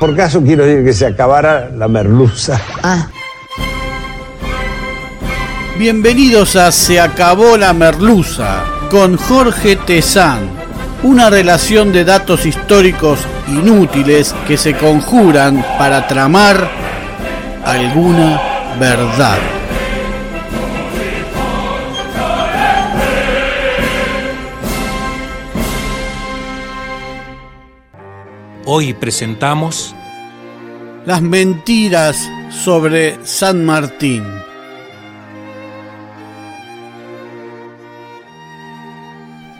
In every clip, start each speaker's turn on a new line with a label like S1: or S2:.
S1: Por caso quiero decir que se acabara la merluza.
S2: Bienvenidos a Se acabó la merluza con Jorge Tezán. Una relación de datos históricos inútiles que se conjuran para tramar alguna verdad.
S3: Hoy presentamos
S2: Las mentiras sobre San Martín.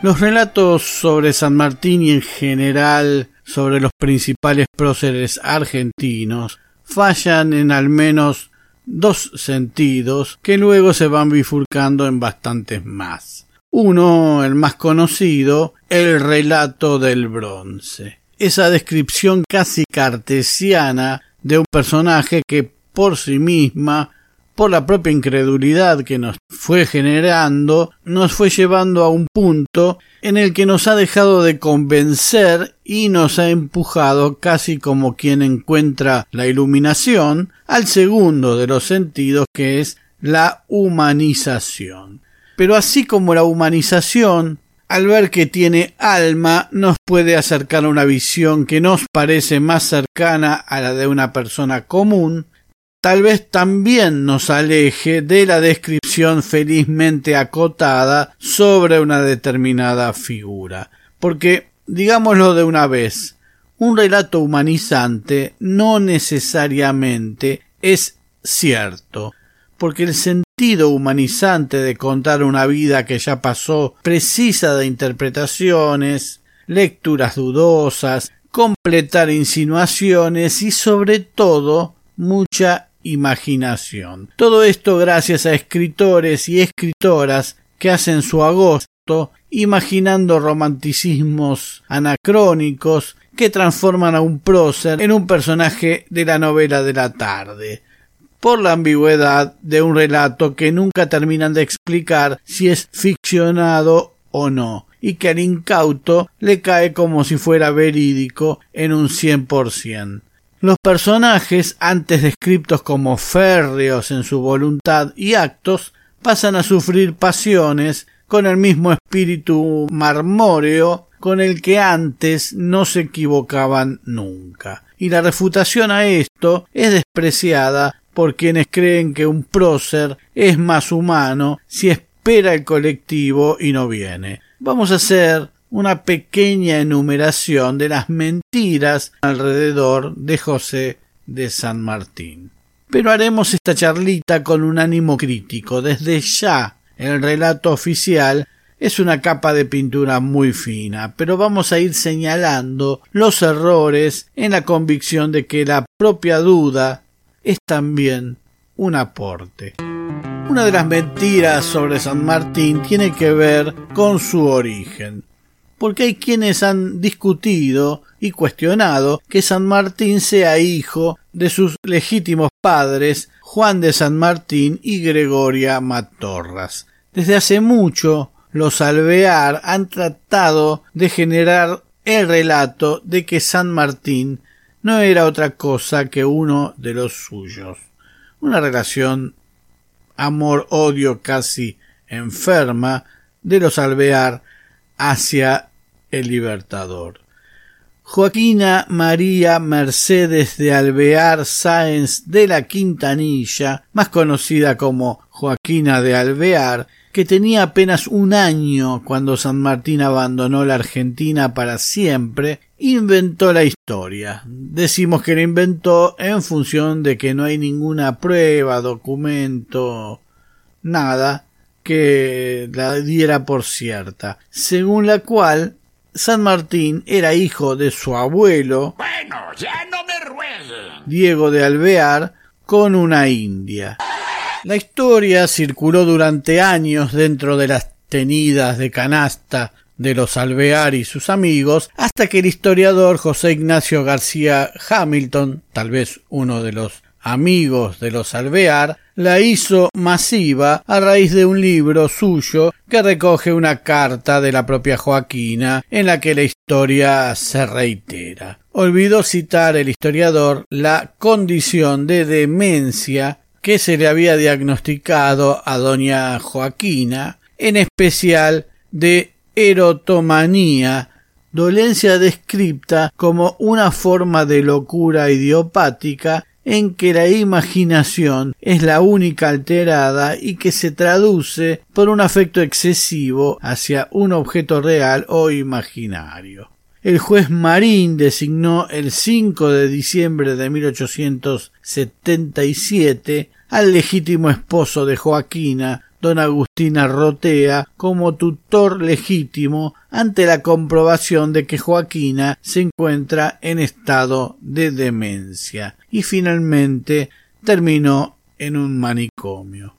S2: Los relatos sobre San Martín y en general sobre los principales próceres argentinos fallan en al menos dos sentidos que luego se van bifurcando en bastantes más. Uno, el más conocido, el relato del bronce. Esa descripción casi cartesiana de un personaje que por sí misma por la propia incredulidad que nos fue generando, nos fue llevando a un punto en el que nos ha dejado de convencer y nos ha empujado casi como quien encuentra la iluminación al segundo de los sentidos que es la humanización. Pero así como la humanización, al ver que tiene alma, nos puede acercar a una visión que nos parece más cercana a la de una persona común, tal vez también nos aleje de la descripción felizmente acotada sobre una determinada figura. Porque, digámoslo de una vez, un relato humanizante no necesariamente es cierto, porque el sentido humanizante de contar una vida que ya pasó precisa de interpretaciones, lecturas dudosas, completar insinuaciones y sobre todo mucha imaginación. Todo esto gracias a escritores y escritoras que hacen su agosto imaginando romanticismos anacrónicos que transforman a un prócer en un personaje de la novela de la tarde por la ambigüedad de un relato que nunca terminan de explicar si es ficcionado o no, y que al incauto le cae como si fuera verídico en un cien por cien. Los personajes, antes descriptos como férreos en su voluntad y actos, pasan a sufrir pasiones con el mismo espíritu marmóreo con el que antes no se equivocaban nunca. Y la refutación a esto es despreciada por quienes creen que un prócer es más humano si espera el colectivo y no viene. Vamos a hacer una pequeña enumeración de las mentiras alrededor de José de San Martín. Pero haremos esta charlita con un ánimo crítico. Desde ya el relato oficial es una capa de pintura muy fina, pero vamos a ir señalando los errores en la convicción de que la propia duda es también un aporte. Una de las mentiras sobre San Martín tiene que ver con su origen, porque hay quienes han discutido y cuestionado que San Martín sea hijo de sus legítimos padres Juan de San Martín y Gregoria Matorras. Desde hace mucho los alvear han tratado de generar el relato de que San Martín no era otra cosa que uno de los suyos. Una relación amor-odio casi enferma de los alvear hacia el Libertador. Joaquina María Mercedes de Alvear Sáenz de la Quintanilla, más conocida como Joaquina de Alvear, que tenía apenas un año cuando San Martín abandonó la Argentina para siempre, inventó la historia. Decimos que la inventó en función de que no hay ninguna prueba, documento, nada que la diera por cierta, según la cual San Martín era hijo de su abuelo
S4: bueno, ya no me
S2: Diego de Alvear con una india. La historia circuló durante años dentro de las tenidas de canasta de los Alvear y sus amigos, hasta que el historiador José Ignacio García Hamilton, tal vez uno de los amigos de los Alvear, la hizo masiva a raíz de un libro suyo que recoge una carta de la propia Joaquina en la que la historia se reitera. Olvidó citar el historiador la condición de demencia que se le había diagnosticado a doña Joaquina, en especial de erotomanía, dolencia descripta como una forma de locura idiopática en que la imaginación es la única alterada y que se traduce por un afecto excesivo hacia un objeto real o imaginario. El juez Marín designó el 5 de diciembre de 1877 al legítimo esposo de Joaquina, don Agustina Rotea, como tutor legítimo ante la comprobación de que Joaquina se encuentra en estado de demencia y finalmente terminó en un manicomio.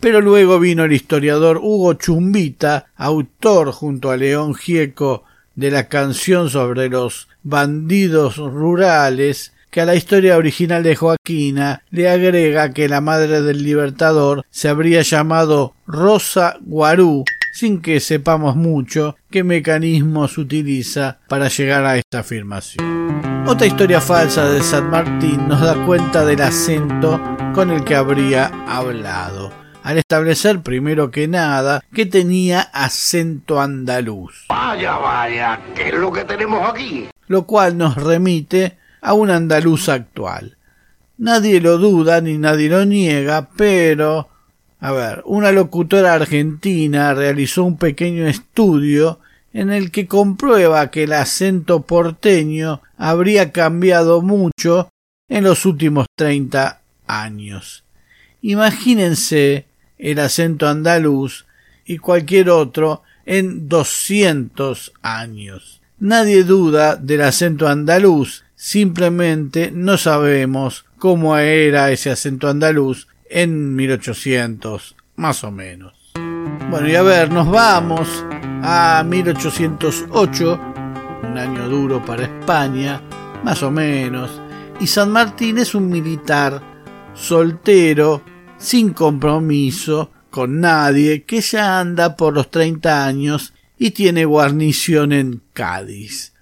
S2: Pero luego vino el historiador Hugo Chumbita, autor junto a León Gieco de la canción sobre los bandidos rurales, que a la historia original de Joaquina le agrega que la madre del libertador se habría llamado Rosa Guarú, sin que sepamos mucho qué mecanismos utiliza para llegar a esta afirmación. Otra historia falsa de San Martín nos da cuenta del acento con el que habría hablado al establecer primero que nada que tenía acento andaluz.
S4: Vaya, vaya, ¿qué es lo que tenemos aquí?
S2: Lo cual nos remite a un andaluz actual. Nadie lo duda ni nadie lo niega, pero... A ver, una locutora argentina realizó un pequeño estudio en el que comprueba que el acento porteño habría cambiado mucho en los últimos treinta años. Imagínense el acento andaluz y cualquier otro en doscientos años. Nadie duda del acento andaluz, simplemente no sabemos cómo era ese acento andaluz en 1800, más o menos. Bueno, y a ver, nos vamos a 1808, un año duro para España, más o menos, y San Martín es un militar soltero sin compromiso con nadie, que ya anda por los treinta años y tiene guarnición en Cádiz.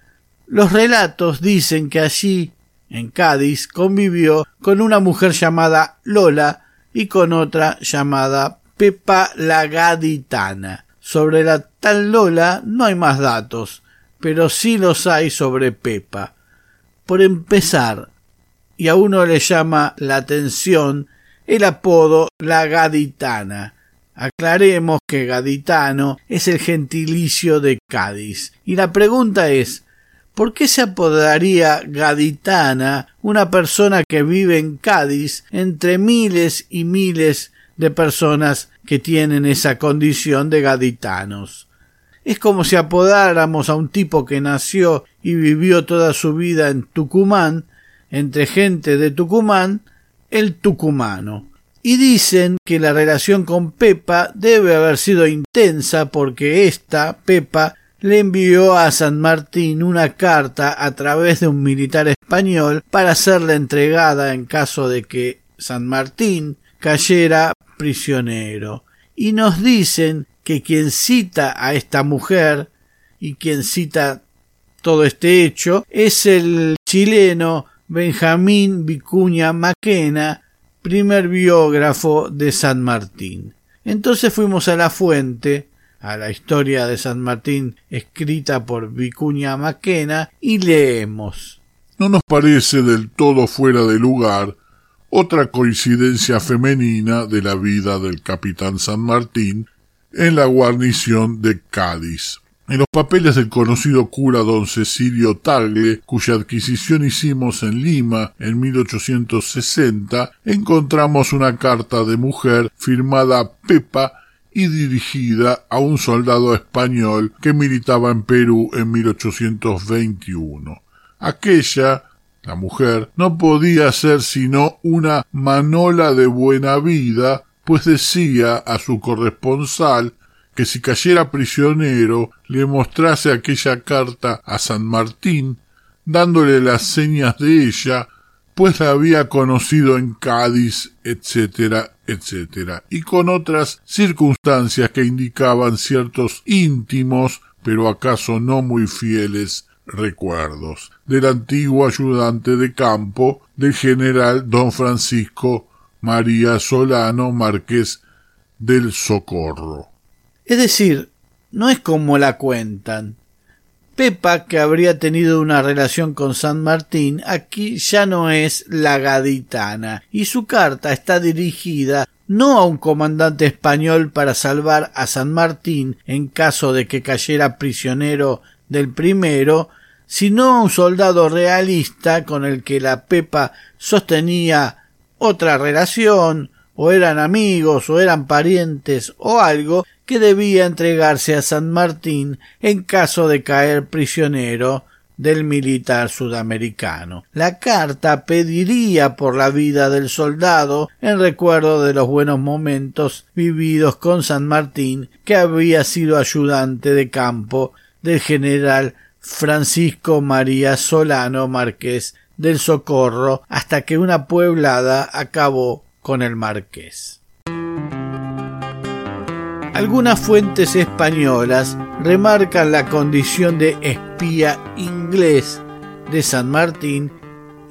S2: Los relatos dicen que allí, en Cádiz, convivió con una mujer llamada Lola y con otra llamada Pepa la Gaditana. Sobre la tal Lola no hay más datos, pero sí los hay sobre Pepa. Por empezar, y a uno le llama la atención el apodo la gaditana. Aclaremos que gaditano es el gentilicio de Cádiz. Y la pregunta es ¿Por qué se apodaría gaditana una persona que vive en Cádiz entre miles y miles de personas que tienen esa condición de gaditanos? Es como si apodáramos a un tipo que nació y vivió toda su vida en Tucumán, entre gente de Tucumán, el tucumano. y dicen que la relación con Pepa debe haber sido intensa porque esta, Pepa, le envió a San Martín una carta a través de un militar español para serle entregada en caso de que San Martín cayera prisionero. Y nos dicen que quien cita a esta mujer y quien cita todo este hecho es el chileno Benjamín Vicuña Maquena, primer biógrafo de San Martín. Entonces fuimos a la fuente, a la historia de San Martín escrita por Vicuña Maquena, y leemos.
S5: No nos parece del todo fuera de lugar otra coincidencia femenina de la vida del capitán San Martín en la guarnición de Cádiz. En los papeles del conocido cura don Cecilio Tagle, cuya adquisición hicimos en Lima en 1860, encontramos una carta de mujer firmada Pepa y dirigida a un soldado español que militaba en Perú en 1821. Aquella, la mujer, no podía ser sino una manola de buena vida, pues decía a su corresponsal que si cayera prisionero le mostrase aquella carta a San Martín, dándole las señas de ella, pues la había conocido en Cádiz, etcétera, etcétera, y con otras circunstancias que indicaban ciertos íntimos, pero acaso no muy fieles, recuerdos del antiguo ayudante de campo del general don Francisco María Solano Marqués del Socorro.
S2: Es decir, no es como la cuentan. Pepa, que habría tenido una relación con San Martín, aquí ya no es la gaditana, y su carta está dirigida no a un comandante español para salvar a San Martín en caso de que cayera prisionero del primero, sino a un soldado realista con el que la Pepa sostenía otra relación, o eran amigos, o eran parientes, o algo, que debía entregarse a San Martín en caso de caer prisionero del militar sudamericano. La carta pediría por la vida del soldado en recuerdo de los buenos momentos vividos con San Martín, que había sido ayudante de campo del general Francisco María Solano Marqués del Socorro hasta que una pueblada acabó con el marqués. Algunas fuentes españolas remarcan la condición de espía inglés de San Martín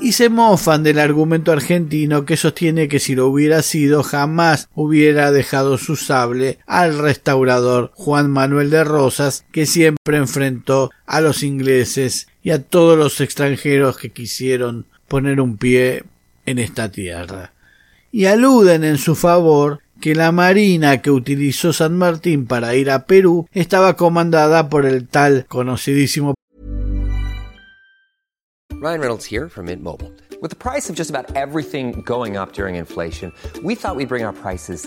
S2: y se mofan del argumento argentino que sostiene que si lo hubiera sido jamás hubiera dejado su sable al restaurador Juan Manuel de Rosas que siempre enfrentó a los ingleses y a todos los extranjeros que quisieron poner un pie en esta tierra. Y aluden en su favor que la marina que utilizó San Martín para ir a Perú estaba comandada por el tal conocidísimo
S6: Ryan Reynolds here from Mint Mobile. With the price of just about everything going up during inflation, we thought we'd bring our prices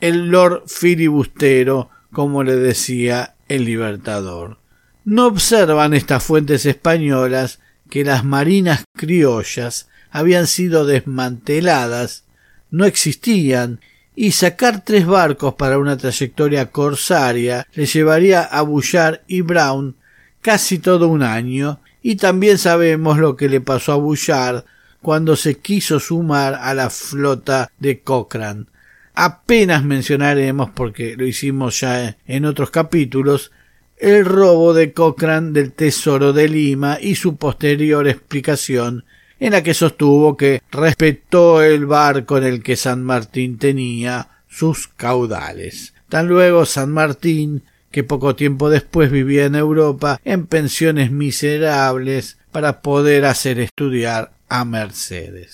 S2: el Lord filibustero, como le decía el Libertador. No observan estas fuentes españolas que las marinas criollas habían sido desmanteladas, no existían, y sacar tres barcos para una trayectoria corsaria le llevaría a Bouchard y Brown casi todo un año, y también sabemos lo que le pasó a Bouchard cuando se quiso sumar a la flota de Cochrane. Apenas mencionaremos, porque lo hicimos ya en otros capítulos, el robo de Cochrane del Tesoro de Lima y su posterior explicación en la que sostuvo que respetó el barco en el que San Martín tenía sus caudales. Tan luego San Martín, que poco tiempo después vivía en Europa en pensiones miserables para poder hacer estudiar a Mercedes.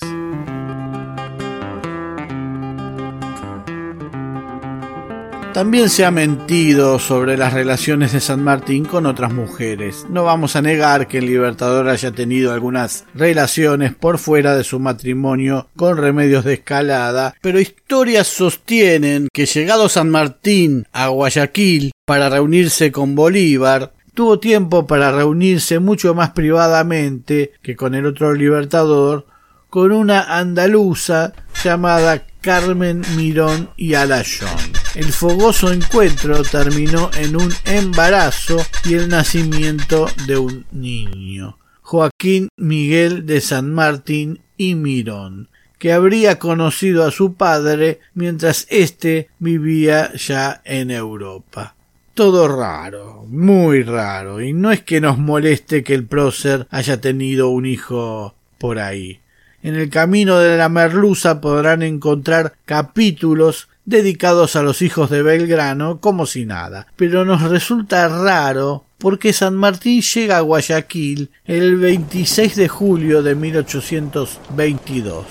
S2: También se ha mentido sobre las relaciones de San Martín con otras mujeres. No vamos a negar que el Libertador haya tenido algunas relaciones por fuera de su matrimonio con remedios de escalada, pero historias sostienen que llegado San Martín a Guayaquil para reunirse con Bolívar, tuvo tiempo para reunirse mucho más privadamente que con el otro Libertador con una andaluza llamada Carmen Mirón y Alayón. El fogoso encuentro terminó en un embarazo y el nacimiento de un niño, Joaquín Miguel de San Martín y Mirón, que habría conocido a su padre mientras éste vivía ya en Europa. Todo raro, muy raro, y no es que nos moleste que el prócer haya tenido un hijo por ahí. En el camino de la merluza podrán encontrar capítulos dedicados a los hijos de Belgrano como si nada. Pero nos resulta raro porque San Martín llega a Guayaquil el 26 de julio de 1822.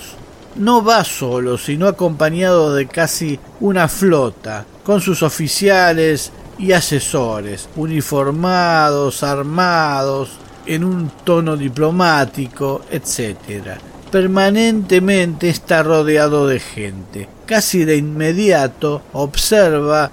S2: No va solo, sino acompañado de casi una flota, con sus oficiales y asesores, uniformados, armados, en un tono diplomático, etc permanentemente está rodeado de gente. Casi de inmediato observa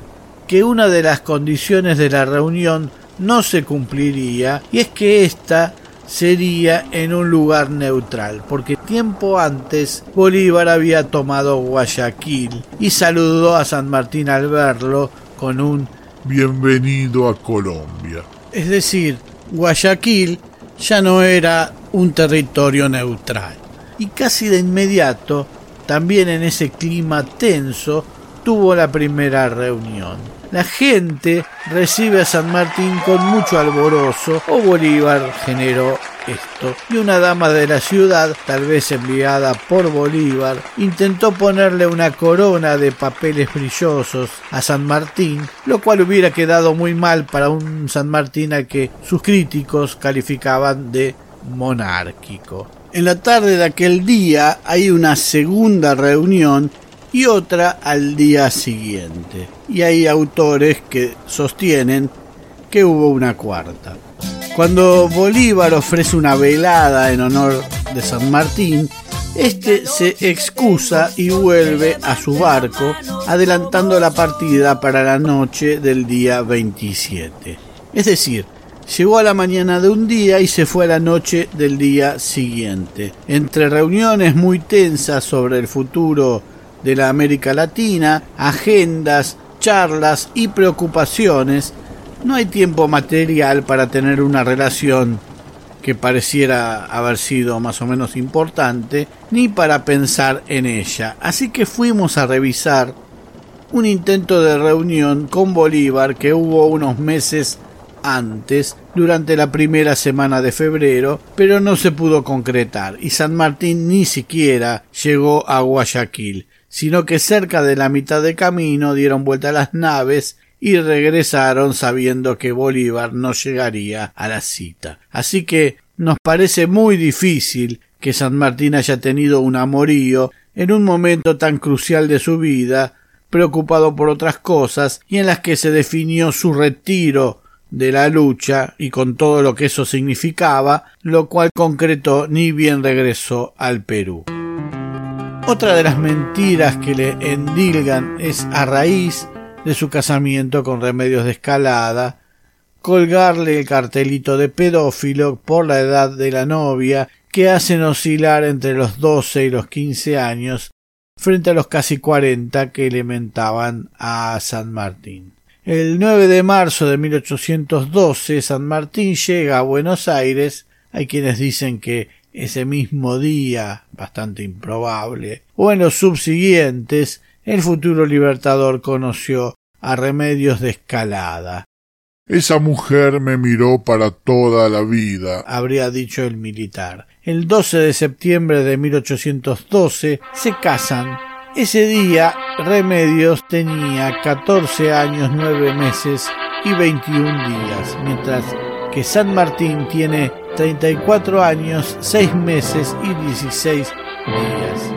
S2: que una de las condiciones de la reunión no se cumpliría y es que ésta sería en un lugar neutral, porque tiempo antes Bolívar había tomado Guayaquil y saludó a San Martín al verlo con un
S5: Bienvenido a Colombia.
S2: Es decir, Guayaquil ya no era un territorio neutral y casi de inmediato, también en ese clima tenso, tuvo la primera reunión. La gente recibe a San Martín con mucho alborozo o Bolívar generó esto. Y una dama de la ciudad, tal vez enviada por Bolívar, intentó ponerle una corona de papeles brillosos a San Martín, lo cual hubiera quedado muy mal para un San Martín al que sus críticos calificaban de monárquico. En la tarde de aquel día hay una segunda reunión y otra al día siguiente. Y hay autores que sostienen que hubo una cuarta. Cuando Bolívar ofrece una velada en honor de San Martín, este se excusa y vuelve a su barco, adelantando la partida para la noche del día 27. Es decir, Llegó a la mañana de un día y se fue a la noche del día siguiente. Entre reuniones muy tensas sobre el futuro de la América Latina, agendas, charlas y preocupaciones, no hay tiempo material para tener una relación que pareciera haber sido más o menos importante, ni para pensar en ella. Así que fuimos a revisar un intento de reunión con Bolívar que hubo unos meses antes, durante la primera semana de febrero, pero no se pudo concretar y San Martín ni siquiera llegó a Guayaquil, sino que cerca de la mitad de camino dieron vuelta las naves y regresaron sabiendo que Bolívar no llegaría a la cita. Así que nos parece muy difícil que San Martín haya tenido un amorío en un momento tan crucial de su vida, preocupado por otras cosas y en las que se definió su retiro de la lucha y con todo lo que eso significaba, lo cual concretó ni bien regresó al Perú. Otra de las mentiras que le endilgan es a raíz de su casamiento con remedios de escalada, colgarle el cartelito de pedófilo por la edad de la novia que hacen oscilar entre los doce y los quince años frente a los casi cuarenta que elementaban a San Martín. El 9 de marzo de 1812 San Martín llega a Buenos Aires. Hay quienes dicen que ese mismo día, bastante improbable, o en los subsiguientes, el futuro libertador conoció a Remedios de Escalada.
S5: Esa mujer me miró para toda la vida,
S2: habría dicho el militar. El 12 de septiembre de 1812 se casan. Ese día Remedios tenía 14 años, 9 meses y 21 días, mientras que San Martín tiene 34 años, 6 meses y 16 días.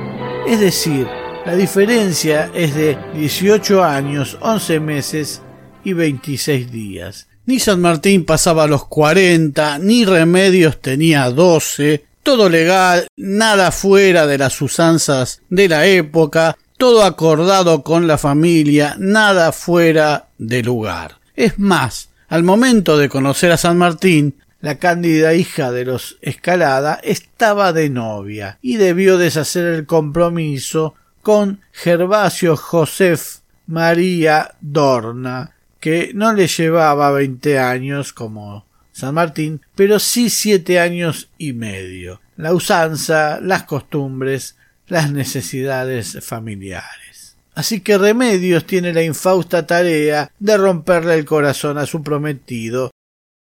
S2: Es decir, la diferencia es de 18 años, 11 meses y 26 días. Ni San Martín pasaba los 40, ni Remedios tenía 12, todo legal, nada fuera de las usanzas de la época, todo acordado con la familia, nada fuera de lugar. Es más, al momento de conocer a San Martín, la cándida hija de los Escalada estaba de novia y debió deshacer el compromiso con Gervasio Josef María Dorna, que no le llevaba veinte años como San Martín, pero sí siete años y medio. La usanza, las costumbres, las necesidades familiares. Así que Remedios tiene la infausta tarea de romperle el corazón a su prometido.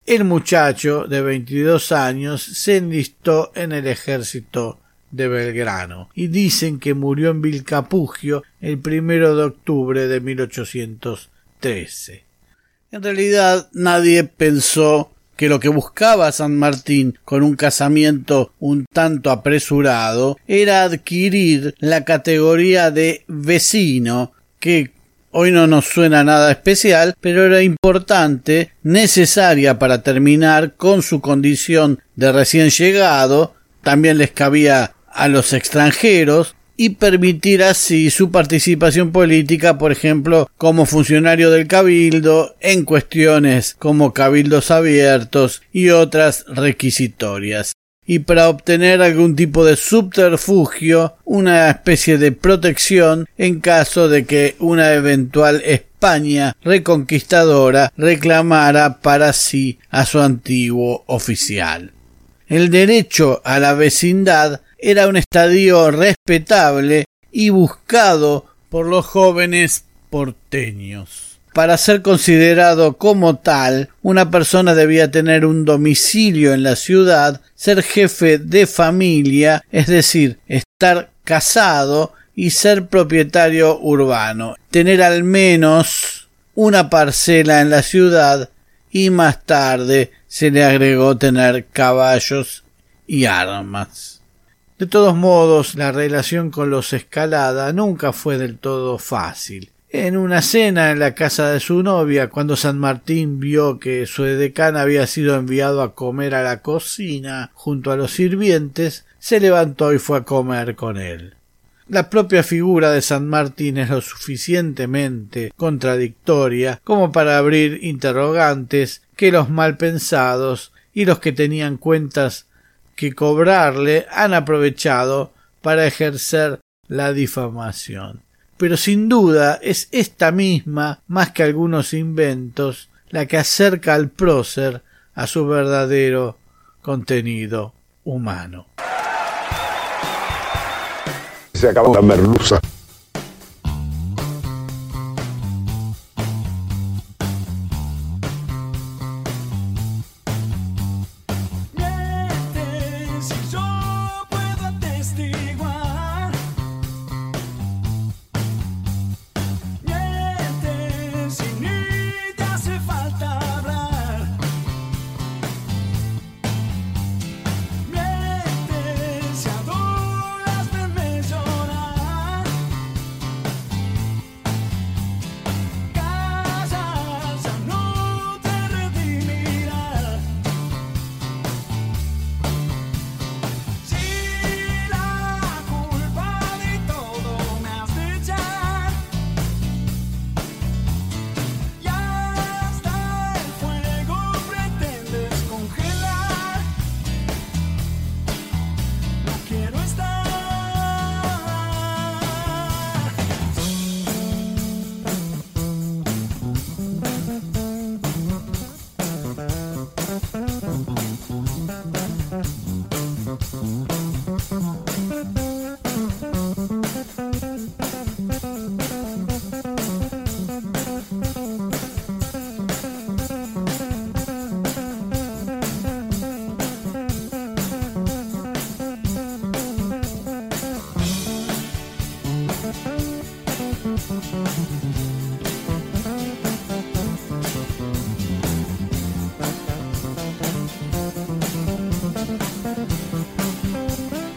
S2: El muchacho de veintidós años se enlistó en el ejército de Belgrano y dicen que murió en Vilcapugio el primero de octubre de 1813. En realidad nadie pensó que lo que buscaba San Martín con un casamiento un tanto apresurado era adquirir la categoría de vecino que hoy no nos suena nada especial, pero era importante, necesaria para terminar con su condición de recién llegado, también les cabía a los extranjeros y permitir así su participación política, por ejemplo, como funcionario del cabildo, en cuestiones como cabildos abiertos y otras requisitorias. Y para obtener algún tipo de subterfugio, una especie de protección en caso de que una eventual España reconquistadora reclamara para sí a su antiguo oficial. El derecho a la vecindad era un estadio respetable y buscado por los jóvenes porteños. Para ser considerado como tal, una persona debía tener un domicilio en la ciudad, ser jefe de familia, es decir, estar casado y ser propietario urbano, tener al menos una parcela en la ciudad y más tarde se le agregó tener caballos y armas. De todos modos, la relación con los Escalada nunca fue del todo fácil. En una cena en la casa de su novia, cuando San Martín vio que su edecán había sido enviado a comer a la cocina junto a los sirvientes, se levantó y fue a comer con él. La propia figura de San Martín es lo suficientemente contradictoria como para abrir interrogantes que los mal pensados y los que tenían cuentas que cobrarle han aprovechado para ejercer la difamación. Pero sin duda es esta misma, más que algunos inventos, la que acerca al prócer a su verdadero contenido humano.
S1: Se acabó la merluza.